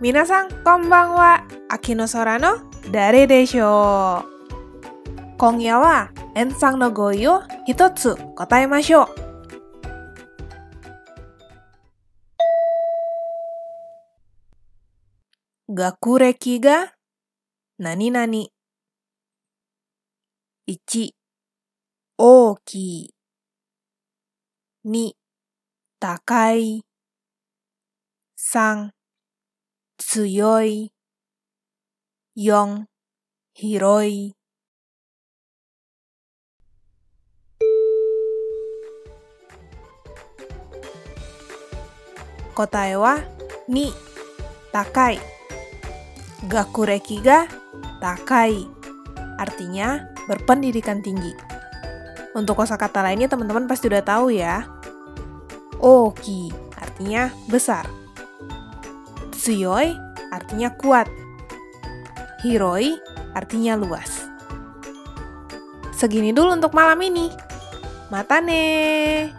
Minasan, konbanwa. Akino Sorano, Dare Desho. Konya wa, ensang no goi o hitotsu kotaemashou. 学歴が何々。1、大きい。2、高い。3、 強い。4、広い。答えは2、高い。Gakureki ga takai. Artinya berpendidikan tinggi. Untuk kosakata lainnya teman-teman pasti udah tahu ya. Oki artinya besar. Tsuyoi artinya kuat. Hiroi artinya luas. Segini dulu untuk malam ini. Mata nih.